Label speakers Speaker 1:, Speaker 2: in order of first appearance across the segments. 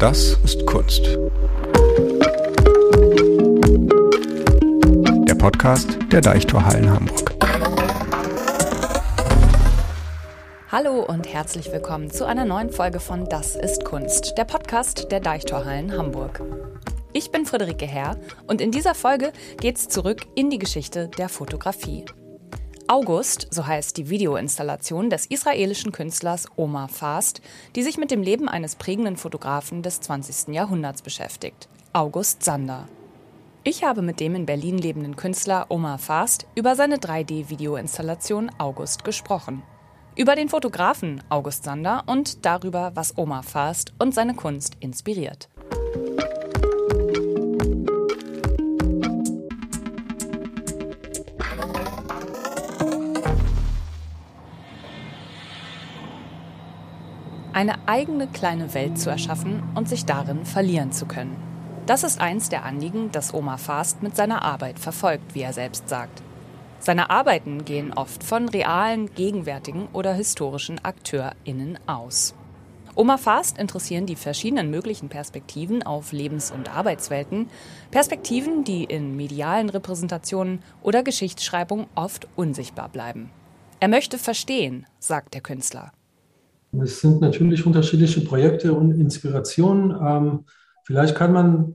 Speaker 1: Das ist Kunst. Der Podcast der Deichtorhallen Hamburg.
Speaker 2: Hallo und herzlich willkommen zu einer neuen Folge von Das ist Kunst, der Podcast der Deichtorhallen Hamburg. Ich bin Friederike Herr und in dieser Folge geht's zurück in die Geschichte der Fotografie. August, so heißt die Videoinstallation des israelischen Künstlers Omar Fast, die sich mit dem Leben eines prägenden Fotografen des 20. Jahrhunderts beschäftigt. August Sander. Ich habe mit dem in Berlin lebenden Künstler Omar Fast über seine 3D-Videoinstallation August gesprochen. Über den Fotografen August Sander und darüber, was Omar Fast und seine Kunst inspiriert. Eine eigene kleine Welt zu erschaffen und sich darin verlieren zu können. Das ist eins der Anliegen, das Omar Fast mit seiner Arbeit verfolgt, wie er selbst sagt. Seine Arbeiten gehen oft von realen, gegenwärtigen oder historischen AkteurInnen aus. Omar Fast interessieren die verschiedenen möglichen Perspektiven auf Lebens- und Arbeitswelten, Perspektiven, die in medialen Repräsentationen oder Geschichtsschreibung oft unsichtbar bleiben. Er möchte verstehen, sagt der Künstler.
Speaker 3: Es sind natürlich unterschiedliche Projekte und Inspirationen. Ähm, vielleicht kann man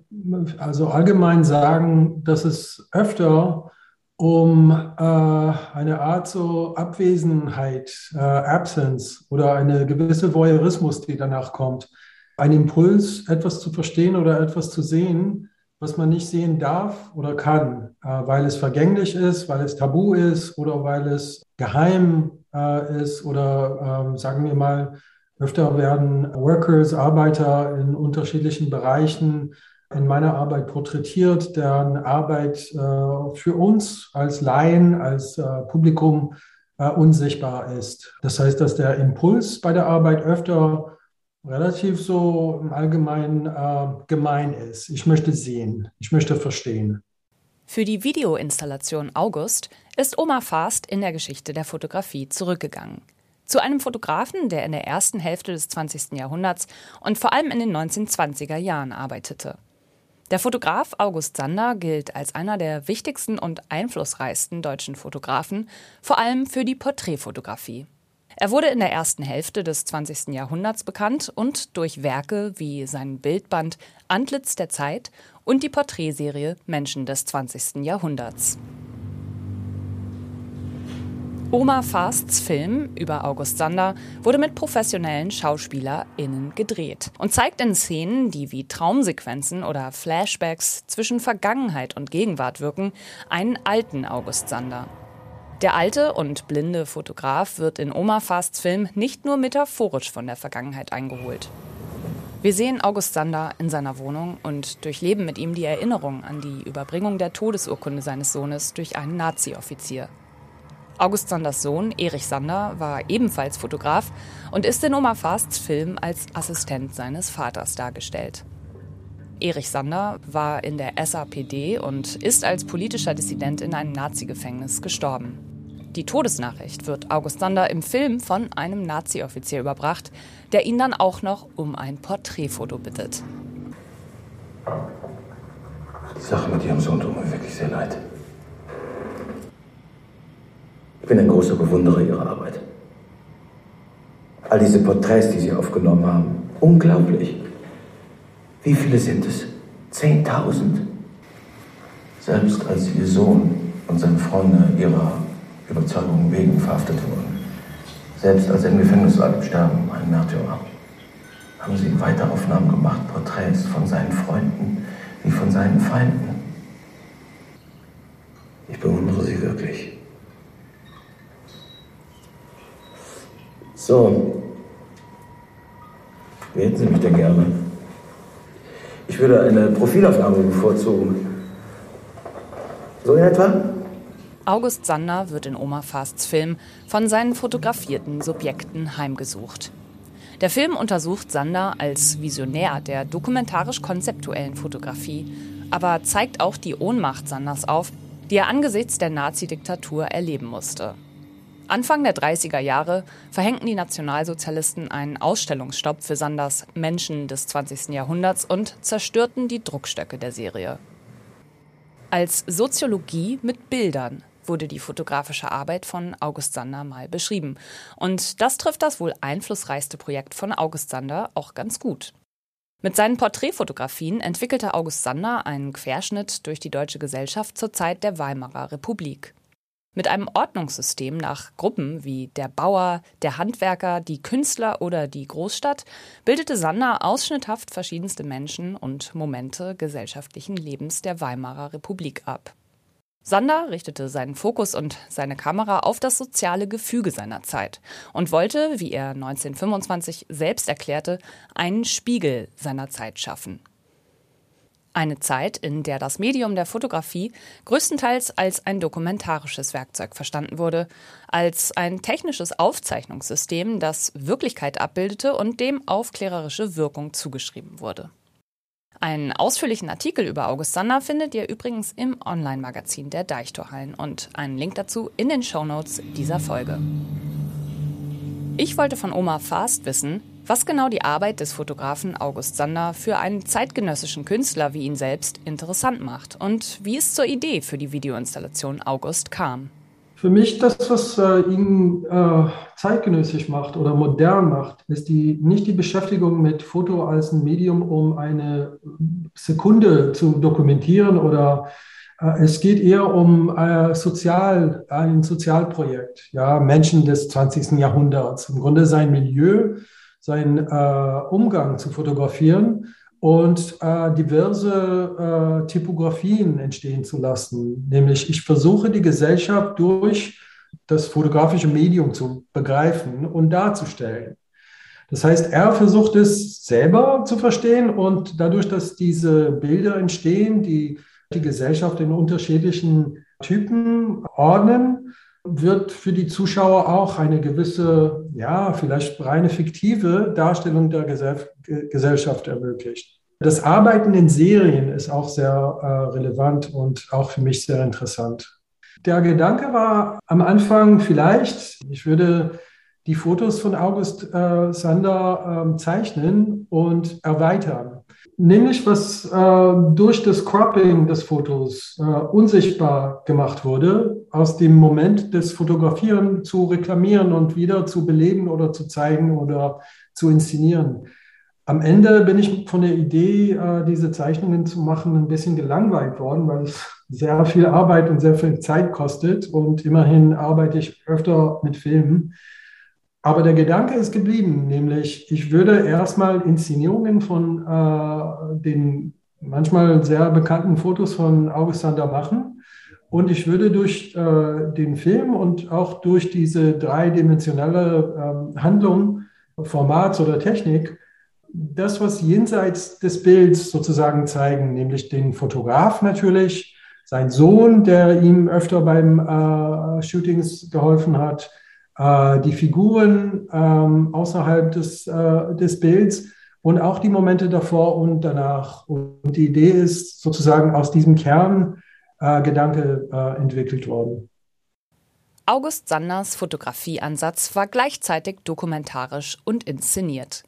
Speaker 3: also allgemein sagen, dass es öfter um äh, eine Art so Abwesenheit, äh, Absence oder eine gewisse Voyeurismus, die danach kommt. Ein Impuls, etwas zu verstehen oder etwas zu sehen, was man nicht sehen darf oder kann, äh, weil es vergänglich ist, weil es tabu ist oder weil es geheim äh, ist oder ähm, sagen wir mal, öfter werden Workers, Arbeiter in unterschiedlichen Bereichen in meiner Arbeit porträtiert, deren Arbeit äh, für uns als Laien, als äh, Publikum äh, unsichtbar ist. Das heißt, dass der Impuls bei der Arbeit öfter relativ so im Allgemeinen äh, gemein ist. Ich möchte sehen, ich möchte verstehen.
Speaker 2: Für die Videoinstallation August ist Omar Fast in der Geschichte der Fotografie zurückgegangen. Zu einem Fotografen, der in der ersten Hälfte des 20. Jahrhunderts und vor allem in den 1920er Jahren arbeitete. Der Fotograf August Sander gilt als einer der wichtigsten und einflussreichsten deutschen Fotografen, vor allem für die Porträtfotografie. Er wurde in der ersten Hälfte des 20. Jahrhunderts bekannt und durch Werke wie sein Bildband Antlitz der Zeit und die Porträtserie Menschen des 20. Jahrhunderts. Omar Fasts Film über August Sander wurde mit professionellen SchauspielerInnen gedreht und zeigt in Szenen, die wie Traumsequenzen oder Flashbacks zwischen Vergangenheit und Gegenwart wirken, einen alten August Sander. Der alte und blinde Fotograf wird in Omar Fasts Film nicht nur metaphorisch von der Vergangenheit eingeholt. Wir sehen August Sander in seiner Wohnung und durchleben mit ihm die Erinnerung an die Überbringung der Todesurkunde seines Sohnes durch einen Nazi-Offizier. August Sanders Sohn, Erich Sander, war ebenfalls Fotograf und ist in Omar Fasts Film als Assistent seines Vaters dargestellt. Erich Sander war in der SAPD und ist als politischer Dissident in einem Nazi-Gefängnis gestorben. Die Todesnachricht wird August Sander im Film von einem Nazi-Offizier überbracht, der ihn dann auch noch um ein Porträtfoto bittet.
Speaker 4: Die Sache mit Ihrem Sohn tut mir wirklich sehr leid. Ich bin ein großer Bewunderer Ihrer Arbeit. All diese Porträts, die Sie aufgenommen haben, unglaublich. Wie viele sind es? Zehntausend. Selbst als Ihr Sohn und seine Freunde ihrer Überzeugung wegen verhaftet wurden, selbst als er im Gefängnis lag im Sterben, ein Märtyrer, haben Sie weiter Aufnahmen gemacht, Porträts von seinen Freunden wie von seinen Feinden. Ich bewundere Sie wirklich. So, wie hätten Sie mich denn gerne? Ich würde eine Profilaufnahme bevorzugen. So in etwa?
Speaker 2: August Sander wird in Oma Fasts Film von seinen fotografierten Subjekten heimgesucht. Der Film untersucht Sander als Visionär der dokumentarisch-konzeptuellen Fotografie, aber zeigt auch die Ohnmacht Sanders auf, die er angesichts der Nazi-Diktatur erleben musste. Anfang der 30er Jahre verhängten die Nationalsozialisten einen Ausstellungsstopp für Sanders Menschen des 20. Jahrhunderts und zerstörten die Druckstöcke der Serie. Als Soziologie mit Bildern wurde die fotografische Arbeit von August Sander mal beschrieben. Und das trifft das wohl einflussreichste Projekt von August Sander auch ganz gut. Mit seinen Porträtfotografien entwickelte August Sander einen Querschnitt durch die deutsche Gesellschaft zur Zeit der Weimarer Republik. Mit einem Ordnungssystem nach Gruppen wie der Bauer, der Handwerker, die Künstler oder die Großstadt bildete Sander ausschnitthaft verschiedenste Menschen und Momente gesellschaftlichen Lebens der Weimarer Republik ab. Sander richtete seinen Fokus und seine Kamera auf das soziale Gefüge seiner Zeit und wollte, wie er 1925 selbst erklärte, einen Spiegel seiner Zeit schaffen. Eine Zeit, in der das Medium der Fotografie größtenteils als ein dokumentarisches Werkzeug verstanden wurde, als ein technisches Aufzeichnungssystem, das Wirklichkeit abbildete und dem aufklärerische Wirkung zugeschrieben wurde. Einen ausführlichen Artikel über August Sander findet ihr übrigens im Online-Magazin der Deichtorhallen und einen Link dazu in den Shownotes dieser Folge. Ich wollte von Oma Fast wissen, was genau die Arbeit des Fotografen August Sander für einen zeitgenössischen Künstler wie ihn selbst interessant macht und wie es zur Idee für die Videoinstallation August kam.
Speaker 3: Für mich das, was äh, ihn äh, zeitgenössisch macht oder modern macht, ist die, nicht die Beschäftigung mit Foto als ein Medium, um eine Sekunde zu dokumentieren oder äh, es geht eher um äh, Sozial, ein Sozialprojekt, ja, Menschen des 20. Jahrhunderts. Im Grunde sein Milieu seinen äh, Umgang zu fotografieren und äh, diverse äh, Typografien entstehen zu lassen. Nämlich ich versuche die Gesellschaft durch das fotografische Medium zu begreifen und darzustellen. Das heißt, er versucht es selber zu verstehen und dadurch, dass diese Bilder entstehen, die die Gesellschaft in unterschiedlichen Typen ordnen, wird für die Zuschauer auch eine gewisse, ja, vielleicht reine fiktive Darstellung der Gesellschaft ermöglicht. Das Arbeiten in Serien ist auch sehr äh, relevant und auch für mich sehr interessant. Der Gedanke war am Anfang vielleicht, ich würde die Fotos von August äh, Sander äh, zeichnen und erweitern. Nämlich was äh, durch das Cropping des Fotos äh, unsichtbar gemacht wurde, aus dem Moment des Fotografieren zu reklamieren und wieder zu beleben oder zu zeigen oder zu inszenieren. Am Ende bin ich von der Idee, äh, diese Zeichnungen zu machen, ein bisschen gelangweilt worden, weil es sehr viel Arbeit und sehr viel Zeit kostet. Und immerhin arbeite ich öfter mit Filmen. Aber der Gedanke ist geblieben, nämlich ich würde erstmal Inszenierungen von äh, den manchmal sehr bekannten Fotos von August Sander machen und ich würde durch äh, den Film und auch durch diese dreidimensionale äh, Handlung, Formats oder Technik, das, was jenseits des Bilds sozusagen zeigen, nämlich den Fotograf natürlich, sein Sohn, der ihm öfter beim äh, Shootings geholfen hat, äh, die Figuren ähm, außerhalb des, äh, des Bilds und auch die Momente davor und danach. Und die Idee ist sozusagen aus diesem Kerngedanke äh, entwickelt worden.
Speaker 2: August Sanders Fotografieansatz war gleichzeitig dokumentarisch und inszeniert.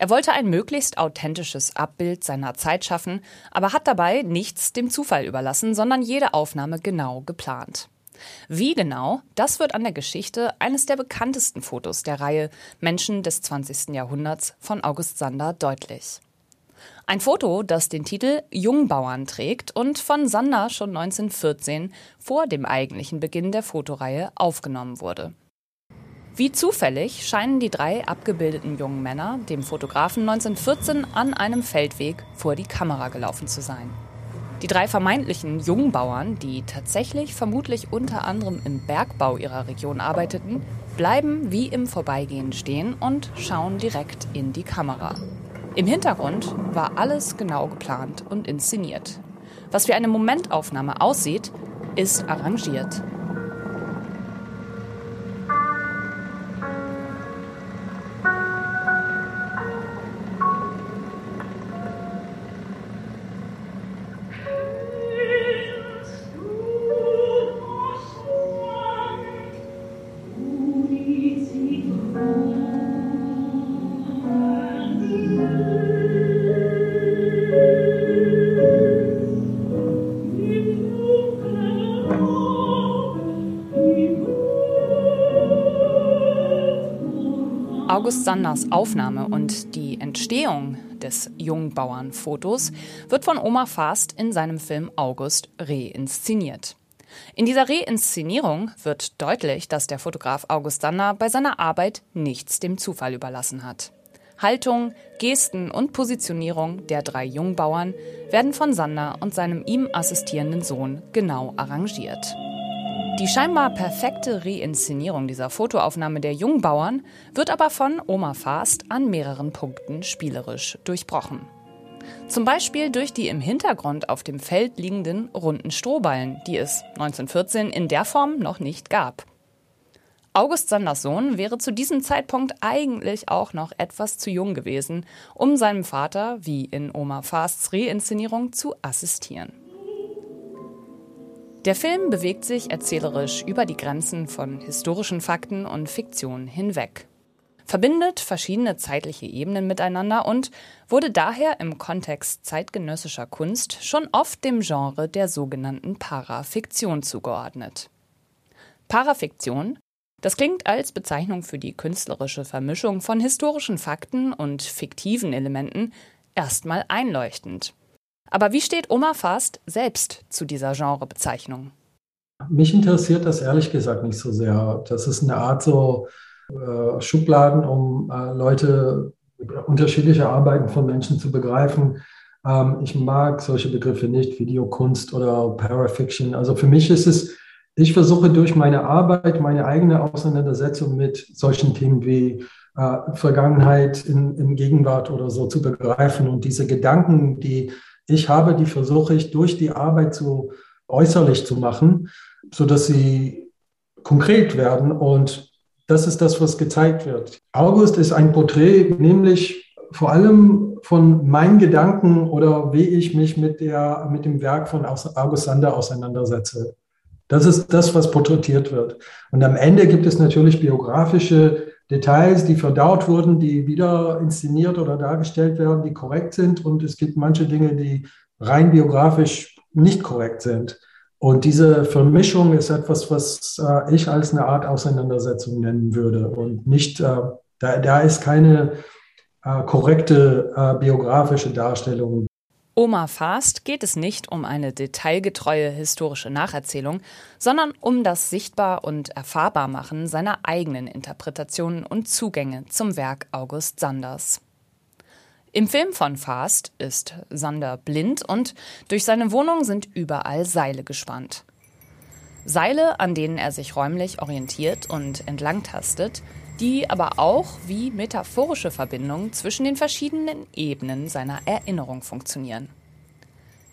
Speaker 2: Er wollte ein möglichst authentisches Abbild seiner Zeit schaffen, aber hat dabei nichts dem Zufall überlassen, sondern jede Aufnahme genau geplant. Wie genau, das wird an der Geschichte eines der bekanntesten Fotos der Reihe Menschen des 20. Jahrhunderts von August Sander deutlich. Ein Foto, das den Titel Jungbauern trägt und von Sander schon 1914 vor dem eigentlichen Beginn der Fotoreihe aufgenommen wurde. Wie zufällig scheinen die drei abgebildeten jungen Männer dem Fotografen 1914 an einem Feldweg vor die Kamera gelaufen zu sein. Die drei vermeintlichen Jungbauern, die tatsächlich vermutlich unter anderem im Bergbau ihrer Region arbeiteten, bleiben wie im Vorbeigehen stehen und schauen direkt in die Kamera. Im Hintergrund war alles genau geplant und inszeniert. Was wie eine Momentaufnahme aussieht, ist arrangiert. August Sanders Aufnahme und die Entstehung des Jungbauernfotos wird von Omar Fast in seinem Film August reinszeniert. In dieser Reinszenierung wird deutlich, dass der Fotograf August Sander bei seiner Arbeit nichts dem Zufall überlassen hat. Haltung, Gesten und Positionierung der drei Jungbauern werden von Sander und seinem ihm assistierenden Sohn genau arrangiert. Die scheinbar perfekte Reinszenierung dieser Fotoaufnahme der Jungbauern wird aber von Oma Fast an mehreren Punkten spielerisch durchbrochen. Zum Beispiel durch die im Hintergrund auf dem Feld liegenden runden Strohballen, die es 1914 in der Form noch nicht gab. August Sanders Sohn wäre zu diesem Zeitpunkt eigentlich auch noch etwas zu jung gewesen, um seinem Vater, wie in Oma Fasts Reinszenierung, zu assistieren. Der Film bewegt sich erzählerisch über die Grenzen von historischen Fakten und Fiktion hinweg, verbindet verschiedene zeitliche Ebenen miteinander und wurde daher im Kontext zeitgenössischer Kunst schon oft dem Genre der sogenannten Parafiktion zugeordnet. Parafiktion das klingt als Bezeichnung für die künstlerische Vermischung von historischen Fakten und fiktiven Elementen erstmal einleuchtend. Aber wie steht Oma Fast selbst zu dieser Genrebezeichnung?
Speaker 3: Mich interessiert das ehrlich gesagt nicht so sehr. Das ist eine Art so äh, Schubladen, um äh, Leute unterschiedliche Arbeiten von Menschen zu begreifen. Ähm, ich mag solche Begriffe nicht, Videokunst oder Parafiction. Also für mich ist es, ich versuche durch meine Arbeit, meine eigene Auseinandersetzung mit solchen Themen wie äh, Vergangenheit in, in Gegenwart oder so zu begreifen und diese Gedanken, die ich habe, die versuche ich durch die Arbeit so äußerlich zu machen, sodass sie konkret werden. Und das ist das, was gezeigt wird. August ist ein Porträt, nämlich vor allem von meinen Gedanken oder wie ich mich mit, der, mit dem Werk von August Sander auseinandersetze. Das ist das, was porträtiert wird. Und am Ende gibt es natürlich biografische Details, die verdaut wurden, die wieder inszeniert oder dargestellt werden, die korrekt sind. Und es gibt manche Dinge, die rein biografisch nicht korrekt sind. Und diese Vermischung ist etwas, was äh, ich als eine Art Auseinandersetzung nennen würde. Und nicht, äh, da, da ist keine äh, korrekte äh, biografische Darstellung.
Speaker 2: Oma Fast geht es nicht um eine detailgetreue historische Nacherzählung, sondern um das Sichtbar- und Erfahrbarmachen seiner eigenen Interpretationen und Zugänge zum Werk August Sanders. Im Film von Fast ist Sander blind und durch seine Wohnung sind überall Seile gespannt. Seile, an denen er sich räumlich orientiert und entlangtastet, die aber auch wie metaphorische Verbindungen zwischen den verschiedenen Ebenen seiner Erinnerung funktionieren.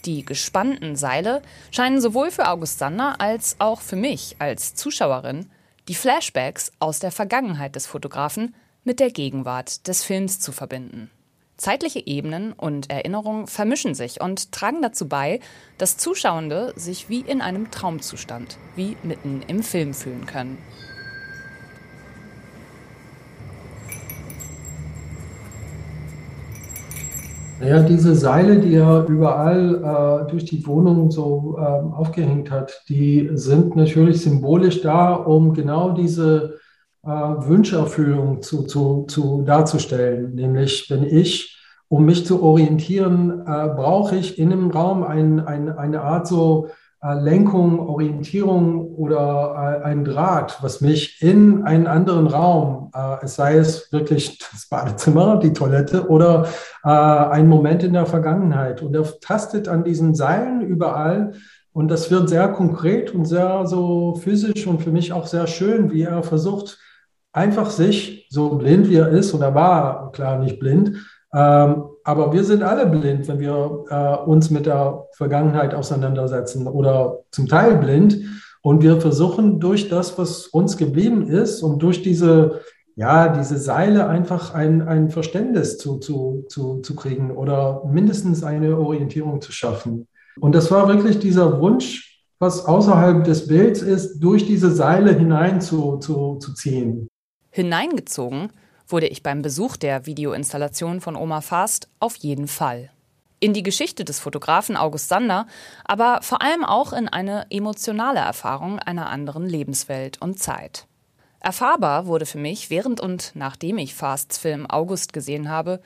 Speaker 2: Die gespannten Seile scheinen sowohl für August Sander als auch für mich als Zuschauerin die Flashbacks aus der Vergangenheit des Fotografen mit der Gegenwart des Films zu verbinden. Zeitliche Ebenen und Erinnerungen vermischen sich und tragen dazu bei, dass Zuschauende sich wie in einem Traumzustand, wie mitten im Film fühlen können.
Speaker 3: Naja, diese Seile, die er überall äh, durch die Wohnung so äh, aufgehängt hat, die sind natürlich symbolisch da, um genau diese äh, Wünscherfüllung zu, zu, zu darzustellen. Nämlich, wenn ich, um mich zu orientieren, äh, brauche ich in einem Raum ein, ein, eine Art so Lenkung, Orientierung oder äh, ein Draht, was mich in einen anderen Raum, äh, es sei es wirklich das Badezimmer, die Toilette oder ein Moment in der Vergangenheit. Und er tastet an diesen Seilen überall und das wird sehr konkret und sehr so physisch und für mich auch sehr schön, wie er versucht, einfach sich, so blind wie er ist, und er war klar nicht blind, ähm, aber wir sind alle blind, wenn wir äh, uns mit der Vergangenheit auseinandersetzen oder zum Teil blind. Und wir versuchen durch das, was uns geblieben ist und durch diese, ja, diese Seile einfach ein, ein Verständnis zu, zu, zu, zu kriegen oder mindestens eine Orientierung zu schaffen. Und das war wirklich dieser Wunsch, was außerhalb des Bilds ist, durch diese Seile hinein zu, zu, zu ziehen.
Speaker 2: Hineingezogen wurde ich beim Besuch der Videoinstallation von Oma Fast auf jeden Fall. In die Geschichte des Fotografen August Sander, aber vor allem auch in eine emotionale Erfahrung einer anderen Lebenswelt und Zeit. Erfahrbar wurde für mich während und nachdem ich Fasts Film August gesehen habe,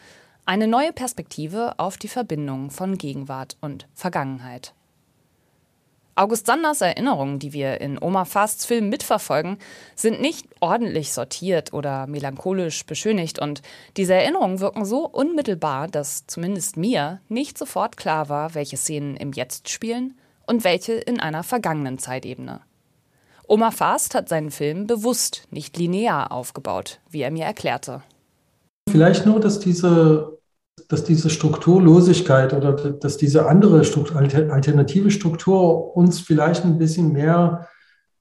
Speaker 2: eine neue Perspektive auf die Verbindung von Gegenwart und Vergangenheit. August Sanders Erinnerungen, die wir in Oma Fasts Film mitverfolgen, sind nicht ordentlich sortiert oder melancholisch beschönigt und diese Erinnerungen wirken so unmittelbar, dass zumindest mir nicht sofort klar war, welche Szenen im Jetzt spielen und welche in einer vergangenen Zeitebene. Oma Fast hat seinen Film bewusst nicht linear aufgebaut, wie er mir erklärte.
Speaker 3: Vielleicht nur, dass diese dass diese Strukturlosigkeit oder dass diese andere Struktur, alternative Struktur uns vielleicht ein bisschen mehr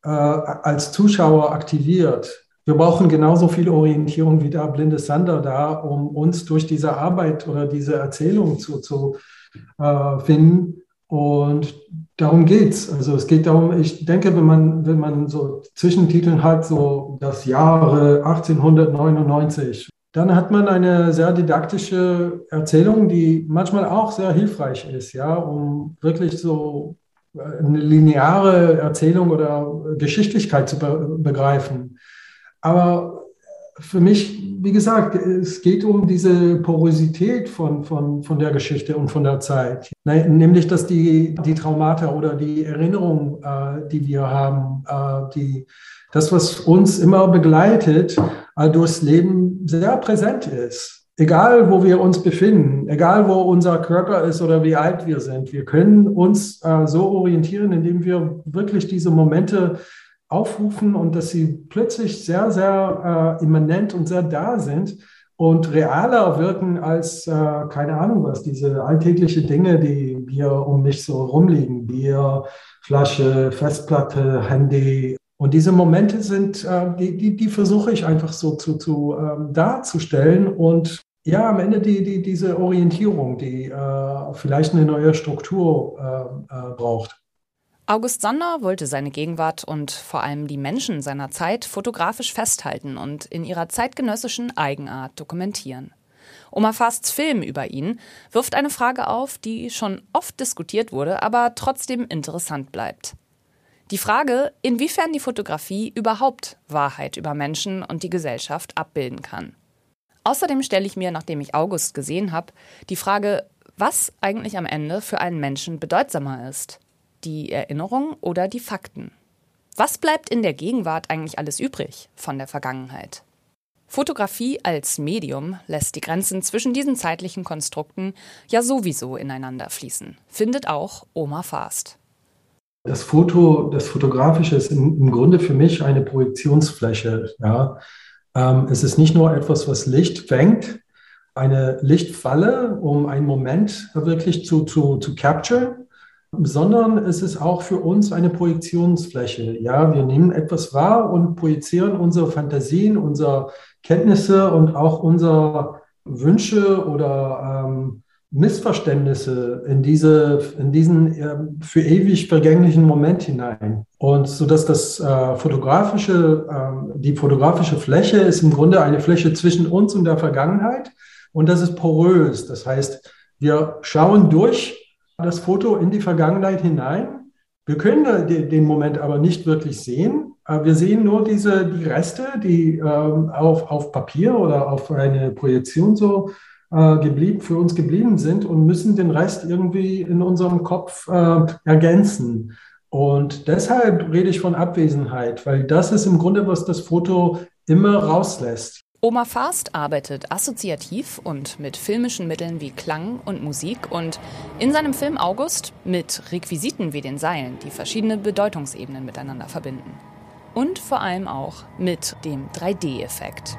Speaker 3: äh, als Zuschauer aktiviert. Wir brauchen genauso viel Orientierung wie der blinde Sander da, um uns durch diese Arbeit oder diese Erzählung zu, zu äh, finden. Und darum geht es. Also es geht darum, ich denke, wenn man, wenn man so Zwischentitel hat, so das Jahre 1899 dann hat man eine sehr didaktische Erzählung, die manchmal auch sehr hilfreich ist, ja, um wirklich so äh, eine lineare Erzählung oder Geschichtlichkeit zu be begreifen. Aber für mich, wie gesagt, es geht um diese Porosität von, von, von der Geschichte und von der Zeit. Nämlich, dass die, die Traumata oder die Erinnerungen, äh, die wir haben, äh, die, das, was uns immer begleitet, äh, durchs Leben sehr präsent ist. Egal, wo wir uns befinden, egal, wo unser Körper ist oder wie alt wir sind, wir können uns äh, so orientieren, indem wir wirklich diese Momente aufrufen und dass sie plötzlich sehr, sehr äh, immanent und sehr da sind und realer wirken als, äh, keine Ahnung was, diese alltägliche Dinge, die wir um mich so rumliegen, Bier, Flasche, Festplatte, Handy, und diese Momente sind, äh, die, die, die versuche ich einfach so zu, zu ähm, darzustellen und ja, am Ende die, die, diese Orientierung, die äh, vielleicht eine neue Struktur äh, äh, braucht.
Speaker 2: August Sander wollte seine Gegenwart und vor allem die Menschen seiner Zeit fotografisch festhalten und in ihrer zeitgenössischen Eigenart dokumentieren. Oma Fasts Film über ihn wirft eine Frage auf, die schon oft diskutiert wurde, aber trotzdem interessant bleibt. Die Frage, inwiefern die Fotografie überhaupt Wahrheit über Menschen und die Gesellschaft abbilden kann. Außerdem stelle ich mir, nachdem ich August gesehen habe, die Frage, was eigentlich am Ende für einen Menschen bedeutsamer ist. Die Erinnerung oder die Fakten? Was bleibt in der Gegenwart eigentlich alles übrig von der Vergangenheit? Fotografie als Medium lässt die Grenzen zwischen diesen zeitlichen Konstrukten ja sowieso ineinander fließen, findet auch Oma Fast.
Speaker 3: Das Foto, das Fotografische ist im, Grunde für mich eine Projektionsfläche. Ja. Ähm, es ist nicht nur etwas, was Licht fängt, eine Lichtfalle, um einen Moment wirklich zu, zu, zu capture, sondern es ist auch für uns eine Projektionsfläche. Ja, wir nehmen etwas wahr und projizieren unsere Fantasien, unsere Kenntnisse und auch unsere Wünsche oder ähm, Missverständnisse in diese, in diesen äh, für ewig vergänglichen Moment hinein. Und so dass das äh, fotografische, äh, die fotografische Fläche ist im Grunde eine Fläche zwischen uns und der Vergangenheit. Und das ist porös. Das heißt, wir schauen durch das Foto in die Vergangenheit hinein. Wir können den Moment aber nicht wirklich sehen. Wir sehen nur diese, die Reste, die ähm, auf, auf Papier oder auf eine Projektion so äh, geblieben, für uns geblieben sind und müssen den Rest irgendwie in unserem Kopf äh, ergänzen. Und deshalb rede ich von Abwesenheit, weil das ist im Grunde, was das Foto immer rauslässt.
Speaker 2: Oma Fast arbeitet assoziativ und mit filmischen Mitteln wie Klang und Musik und in seinem Film August mit Requisiten wie den Seilen, die verschiedene Bedeutungsebenen miteinander verbinden. Und vor allem auch mit dem 3D-Effekt.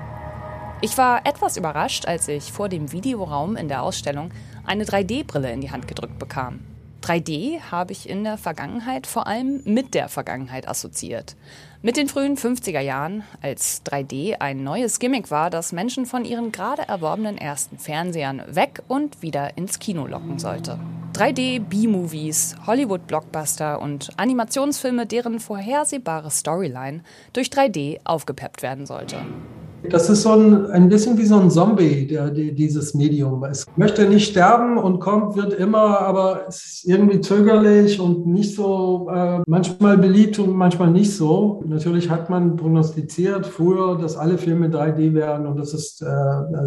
Speaker 2: Ich war etwas überrascht, als ich vor dem Videoraum in der Ausstellung eine 3D-Brille in die Hand gedrückt bekam. 3D habe ich in der Vergangenheit vor allem mit der Vergangenheit assoziiert. Mit den frühen 50er Jahren, als 3D ein neues Gimmick war, das Menschen von ihren gerade erworbenen ersten Fernsehern weg und wieder ins Kino locken sollte. 3D, B-Movies, Hollywood-Blockbuster und Animationsfilme, deren vorhersehbare Storyline durch 3D aufgepeppt werden sollte.
Speaker 3: Das ist so ein, ein bisschen wie so ein Zombie, der, der, dieses Medium. Es möchte nicht sterben und kommt, wird immer, aber es ist irgendwie zögerlich und nicht so, äh, manchmal beliebt und manchmal nicht so. Natürlich hat man prognostiziert früher, dass alle Filme 3D werden und das ist äh,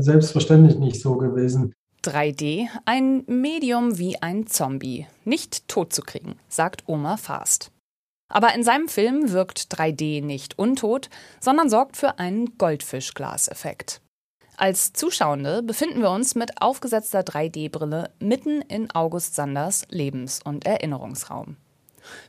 Speaker 3: selbstverständlich nicht so gewesen.
Speaker 2: 3D, ein Medium wie ein Zombie, nicht tot zu kriegen, sagt Oma Fast. Aber in seinem Film wirkt 3D nicht untot, sondern sorgt für einen Goldfischglaseffekt. Als Zuschauende befinden wir uns mit aufgesetzter 3D-Brille mitten in August Sanders Lebens- und Erinnerungsraum.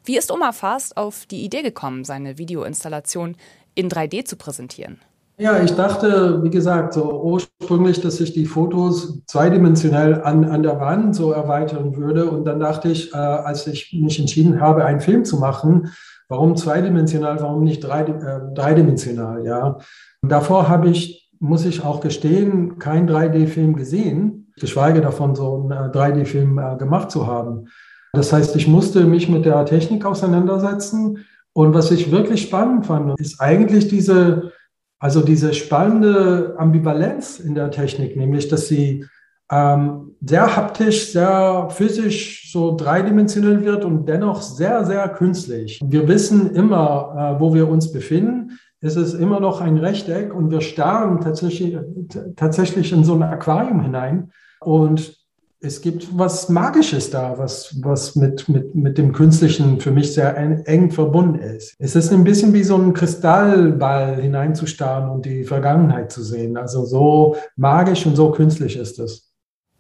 Speaker 2: Wie ist Oma Fast auf die Idee gekommen, seine Videoinstallation in 3D zu präsentieren?
Speaker 3: Ja, ich dachte, wie gesagt, so ursprünglich, dass ich die Fotos zweidimensionell an, an der Wand so erweitern würde. Und dann dachte ich, äh, als ich mich entschieden habe, einen Film zu machen, warum zweidimensional, warum nicht drei, äh, dreidimensional, ja. Und davor habe ich, muss ich auch gestehen, keinen 3D-Film gesehen, geschweige davon, so einen 3D-Film äh, gemacht zu haben. Das heißt, ich musste mich mit der Technik auseinandersetzen. Und was ich wirklich spannend fand, ist eigentlich diese, also diese spannende Ambivalenz in der Technik, nämlich dass sie ähm, sehr haptisch, sehr physisch, so dreidimensional wird und dennoch sehr, sehr künstlich. Wir wissen immer, äh, wo wir uns befinden. Es ist immer noch ein Rechteck und wir starren tatsächlich, tatsächlich in so ein Aquarium hinein. Und es gibt was Magisches da, was, was mit, mit, mit dem Künstlichen für mich sehr eng verbunden ist. Es ist ein bisschen wie so ein Kristallball hineinzustarren und die Vergangenheit zu sehen. Also so magisch und so künstlich ist es.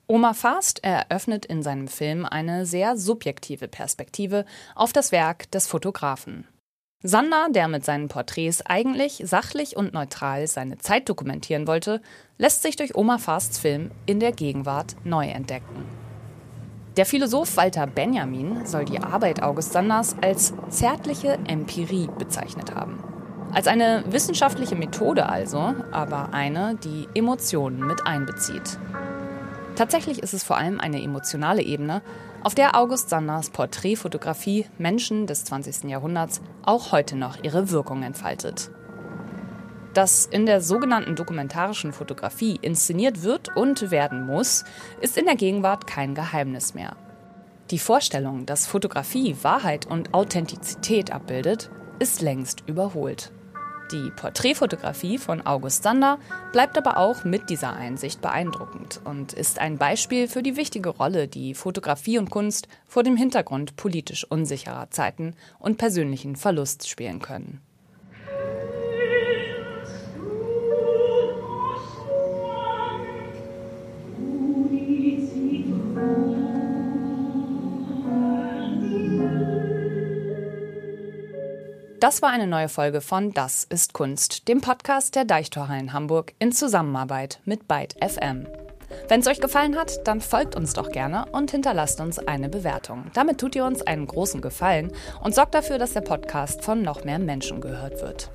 Speaker 2: Omar Fast eröffnet in seinem Film eine sehr subjektive Perspektive auf das Werk des Fotografen. Sander, der mit seinen Porträts eigentlich sachlich und neutral seine Zeit dokumentieren wollte, lässt sich durch Oma Fasts Film in der Gegenwart neu entdecken. Der Philosoph Walter Benjamin soll die Arbeit August Sanders als zärtliche Empirie bezeichnet haben. Als eine wissenschaftliche Methode also, aber eine, die Emotionen mit einbezieht. Tatsächlich ist es vor allem eine emotionale Ebene, auf der August Sanders Porträtfotografie Menschen des 20. Jahrhunderts auch heute noch ihre Wirkung entfaltet. Dass in der sogenannten dokumentarischen Fotografie inszeniert wird und werden muss, ist in der Gegenwart kein Geheimnis mehr. Die Vorstellung, dass Fotografie Wahrheit und Authentizität abbildet, ist längst überholt. Die Porträtfotografie von August Sander bleibt aber auch mit dieser Einsicht beeindruckend und ist ein Beispiel für die wichtige Rolle, die Fotografie und Kunst vor dem Hintergrund politisch unsicherer Zeiten und persönlichen Verlusts spielen können. Das war eine neue Folge von Das ist Kunst, dem Podcast der Deichtorhallen Hamburg in Zusammenarbeit mit Byte FM. Wenn es euch gefallen hat, dann folgt uns doch gerne und hinterlasst uns eine Bewertung. Damit tut ihr uns einen großen Gefallen und sorgt dafür, dass der Podcast von noch mehr Menschen gehört wird.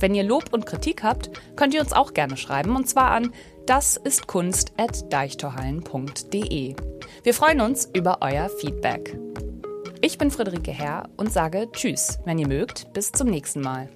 Speaker 2: Wenn ihr Lob und Kritik habt, könnt ihr uns auch gerne schreiben und zwar an das ist Kunst at deichtorhallen.de. Wir freuen uns über euer Feedback. Ich bin Friederike Herr und sage Tschüss, wenn ihr mögt. Bis zum nächsten Mal.